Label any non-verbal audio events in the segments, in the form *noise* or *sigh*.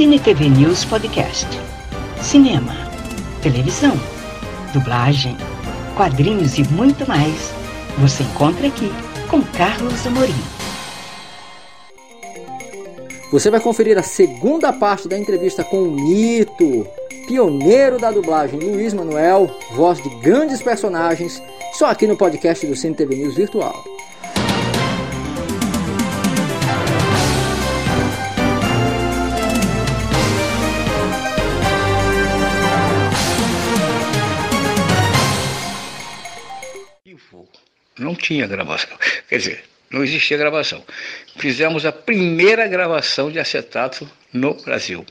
Cine TV News Podcast. Cinema, televisão, dublagem, quadrinhos e muito mais. Você encontra aqui com Carlos Amorim. Você vai conferir a segunda parte da entrevista com o mito, pioneiro da dublagem Luiz Manuel, voz de grandes personagens, só aqui no podcast do Cine TV News Virtual. Não tinha gravação. *laughs* Quer dizer, não existia gravação. Fizemos a primeira gravação de acetato no Brasil.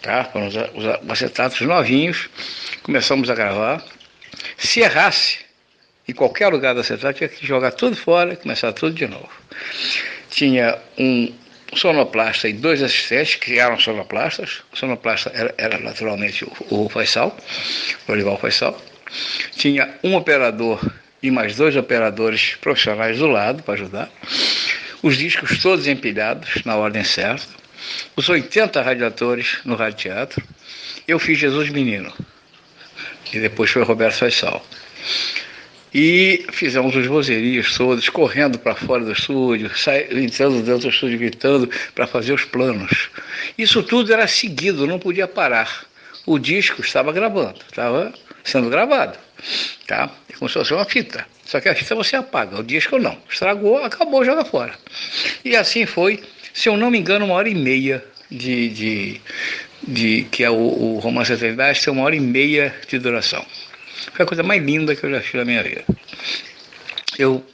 Tá? Foram os, os acetatos novinhos, começamos a gravar. Se errasse, em qualquer lugar do acetato, tinha que jogar tudo fora e começar tudo de novo. Tinha um sonoplasta e dois assistentes, eram sonoplastas. O sonoplasta era, era naturalmente o, o Faisal, o Olival Faisal. Tinha um operador e mais dois operadores profissionais do lado para ajudar. Os discos todos empilhados na ordem certa. Os 80 radiadores no rádio teatro. Eu fiz Jesus Menino. E depois foi Roberto Faisal. E fizemos os vozerias todos, correndo para fora do estúdio, entrando dentro do estúdio gritando para fazer os planos. Isso tudo era seguido, não podia parar. O disco estava gravando, estava sendo gravado. Tá? É como se fosse uma fita. Só que a fita você apaga, o disco não. Estragou, acabou, joga fora. E assim foi, se eu não me engano, uma hora e meia de. de, de que é o, o Romance Eternidade, tem uma hora e meia de duração. Foi a coisa mais linda que eu já fiz na minha vida. Eu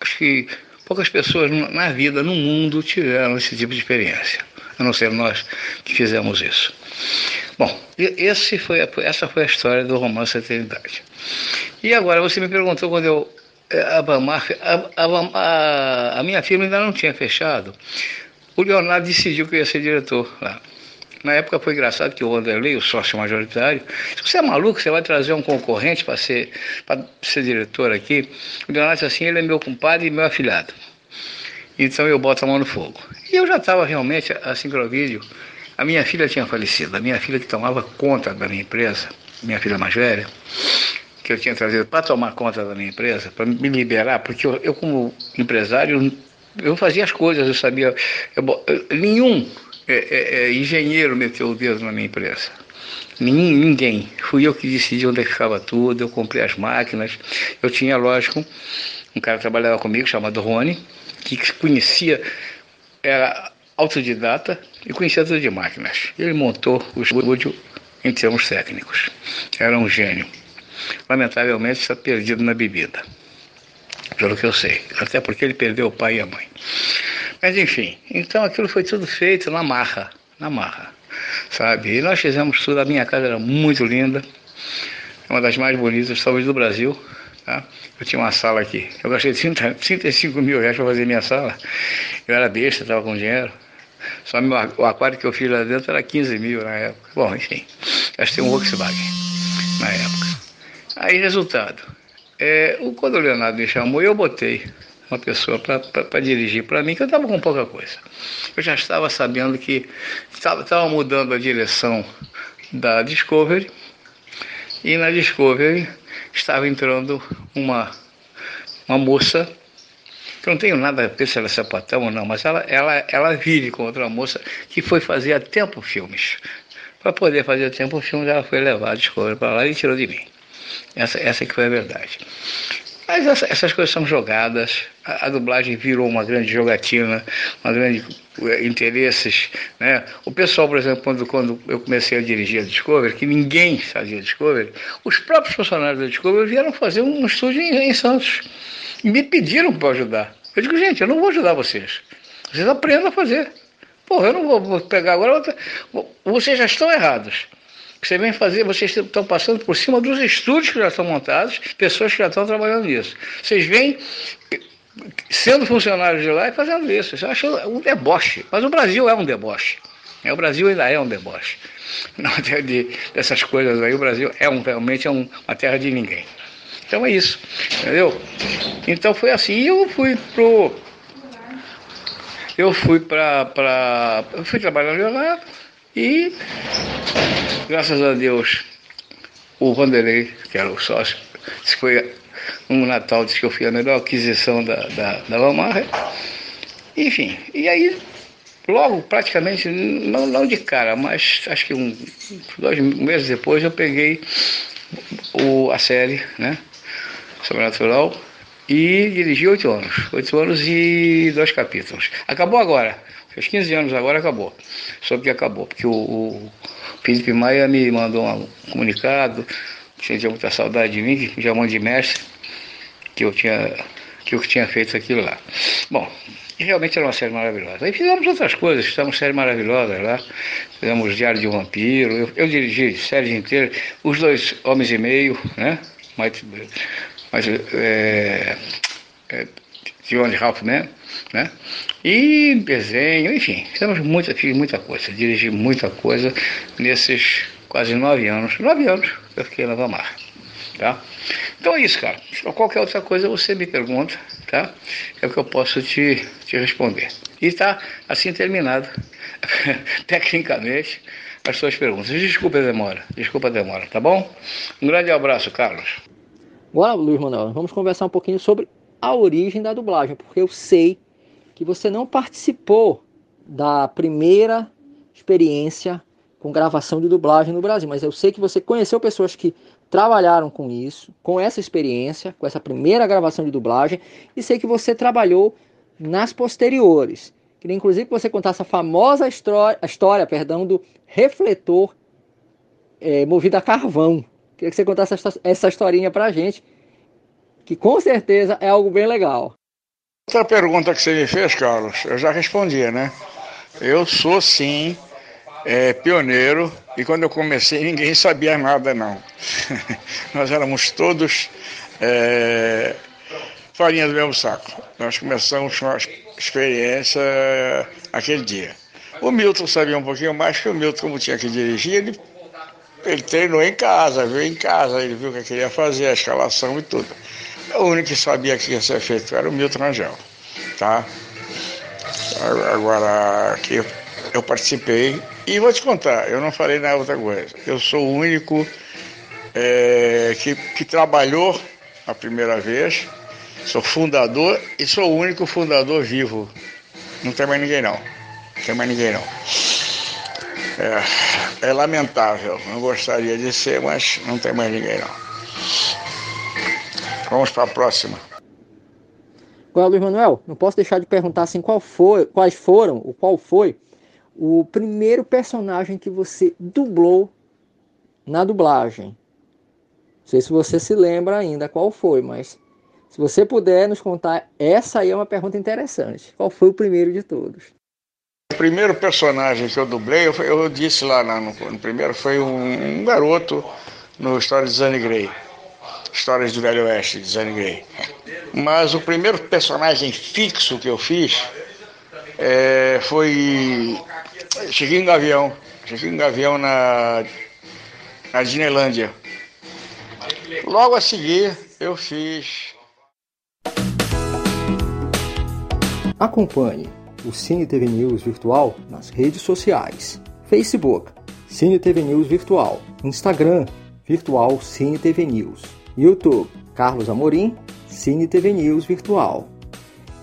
acho que poucas pessoas na vida, no mundo, tiveram esse tipo de experiência. A não ser nós que fizemos isso. Bom, esse foi essa foi a história do romance Eternidade. E agora, você me perguntou quando eu. Eh, a, a, a, minha firma ainda não tinha fechado. O Leonardo decidiu que eu ia ser diretor lá. Na época foi engraçado que o Wanderlei, o sócio majoritário, se você é maluco, você vai trazer um concorrente para ser, ser diretor aqui. O Leonardo disse assim, ele é meu compadre e meu afilhado. Então eu boto a mão no fogo. E eu já estava realmente, a Sincrovídeo, a minha filha tinha falecido, a minha filha que tomava conta da minha empresa, minha filha mais velha, que eu tinha trazido para tomar conta da minha empresa, para me liberar, porque eu, eu, como empresário, eu fazia as coisas, eu sabia. Eu, nenhum é, é, é, engenheiro meteu o dedo na minha empresa. Ninguém, ninguém. Fui eu que decidi onde é ficava tudo, eu comprei as máquinas. Eu tinha, lógico, um cara que trabalhava comigo chamado Rony, que conhecia, era autodidata e conhecia tudo de máquinas. Ele montou o estúdio em termos técnicos. Era um gênio. Lamentavelmente está perdido na bebida, pelo que eu sei. Até porque ele perdeu o pai e a mãe. Mas enfim, então aquilo foi tudo feito na marra, na marra, sabe? E nós fizemos tudo. A minha casa era muito linda, uma das mais bonitas, talvez do Brasil. Tá? Eu tinha uma sala aqui. Eu gastei 30, 35 mil reais para fazer minha sala. Eu era besta, estava com dinheiro. Só o aquário que eu fiz lá dentro era 15 mil na época. Bom, enfim, gastei um Volkswagen na época. Aí, resultado, é, quando o Leonardo me chamou, eu botei uma pessoa para dirigir para mim, que eu estava com pouca coisa. Eu já estava sabendo que estava mudando a direção da Discovery, e na Discovery estava entrando uma, uma moça eu não tenho nada a ver se ela é sapatão ou não, mas ela, ela, ela vive com outra moça que foi fazer a tempo filmes. Para poder fazer a tempo filmes, ela foi levar a descobre para lá e tirou de mim. Essa, essa que foi a verdade. Mas essa, essas coisas são jogadas, a, a, dublagem virou uma grande jogatina, uma grande uh, interesses. Né? O pessoal, por exemplo, quando, quando eu comecei a dirigir a Discovery, que ninguém fazia Discovery, os próprios funcionários da Discovery vieram fazer um estúdio em, em Santos. E me pediram para ajudar. Eu digo, gente, eu não vou ajudar vocês. Vocês aprendam a fazer. Porra, eu não vou, pegar agora. Vocês já estão errados. Você vem fazer, vocês estão passando por cima dos estúdios que já estão montados, pessoas que já estão trabalhando nisso. Vocês vêm sendo funcionários de lá e fazendo isso. Eu acho um deboche. Mas o Brasil é um deboche. É, o Brasil ainda é um deboche. *laughs* Não de, dessas coisas aí, o Brasil é um, realmente é um, uma terra de ninguém. Então é isso, entendeu? Então foi assim, eu fui pro. eu fui para. Eu fui trabalhar lá e, graças a Deus, o Vanderlei, que era o sócio, foi um Natal, disse que eu fui a melhor aquisição da, da, da Lamarra. Enfim, e aí, logo, praticamente, não, não de cara, mas acho que um, dois meses depois eu peguei o, a série, né? Sobrenatural, e dirigi oito anos. Oito anos e dois capítulos. Acabou agora. Fez 15 anos agora, acabou. Só que acabou, porque o, o Felipe Maia me mandou um comunicado, sentia muita saudade de mim, que me chamou de mestre, que eu tinha, que eu tinha feito aquilo lá. Bom, realmente era uma série maravilhosa. Aí fizemos outras coisas, fizemos séries maravilhosas lá, fizemos Diário de um Vampiro, eu, eu dirigi séries inteiras, Os Dois Homens e Meio, né? Mas, mas é, é, John Halfman, né? E desenho, enfim, fizemos muita, fiz muita coisa, dirigi muita coisa nesses quase nove anos. Nove anos eu fiquei na Vamar, tá? Então é isso, cara. Qualquer outra coisa você me pergunta, tá? É o que eu posso te, te responder. E tá assim terminado, *laughs* tecnicamente, as suas perguntas. Desculpa a demora, desculpa a demora, tá bom? Um grande abraço, Carlos. Bora, Luiz Manuel, vamos conversar um pouquinho sobre a origem da dublagem, porque eu sei que você não participou da primeira experiência com gravação de dublagem no Brasil, mas eu sei que você conheceu pessoas que trabalharam com isso, com essa experiência, com essa primeira gravação de dublagem, e sei que você trabalhou nas posteriores. Queria inclusive que você contasse a famosa história, a história perdão, do refletor é, movido a carvão. Queria que você contasse essa, essa historinha pra gente, que com certeza é algo bem legal. Outra pergunta que você me fez, Carlos, eu já respondi, né? Eu sou sim é, pioneiro e quando eu comecei ninguém sabia nada não. *laughs* Nós éramos todos é, farinha do mesmo saco. Nós começamos com a experiência aquele dia. O Milton sabia um pouquinho mais, que o Milton, como tinha que dirigir, ele, ele treinou em casa, viu em casa, ele viu o que queria fazer, a escalação e tudo. O único que sabia que ia ser feito era o Milton Rangel, tá? Agora, aqui eu participei e vou te contar, eu não falei na outra coisa. Eu sou o único é, que, que trabalhou a primeira vez, sou fundador e sou o único fundador vivo. Não tem mais ninguém não. Não tem mais ninguém não. É, é lamentável, não gostaria de ser, mas não tem mais ninguém não. Vamos para a próxima. Agora, Luiz Manuel, não posso deixar de perguntar assim, qual foi, quais foram, ou qual foi o primeiro personagem que você dublou na dublagem. Não sei se você se lembra ainda qual foi, mas se você puder nos contar, essa aí é uma pergunta interessante. Qual foi o primeiro de todos? O primeiro personagem que eu dublei, eu, eu disse lá no, no, primeiro, foi um, um garoto no História de Zane Grey. Histórias do Velho Oeste, de Zane Grey. Mas o primeiro personagem fixo que eu fiz é, foi Chiquinho Gavião. Chiquinho Gavião na, na Disneylândia. Logo a seguir, eu fiz. Acompanhe o Cine TV News Virtual nas redes sociais: Facebook, Cine TV News Virtual, Instagram, Virtual Cine TV News. YouTube, Carlos Amorim, Cine TV News Virtual.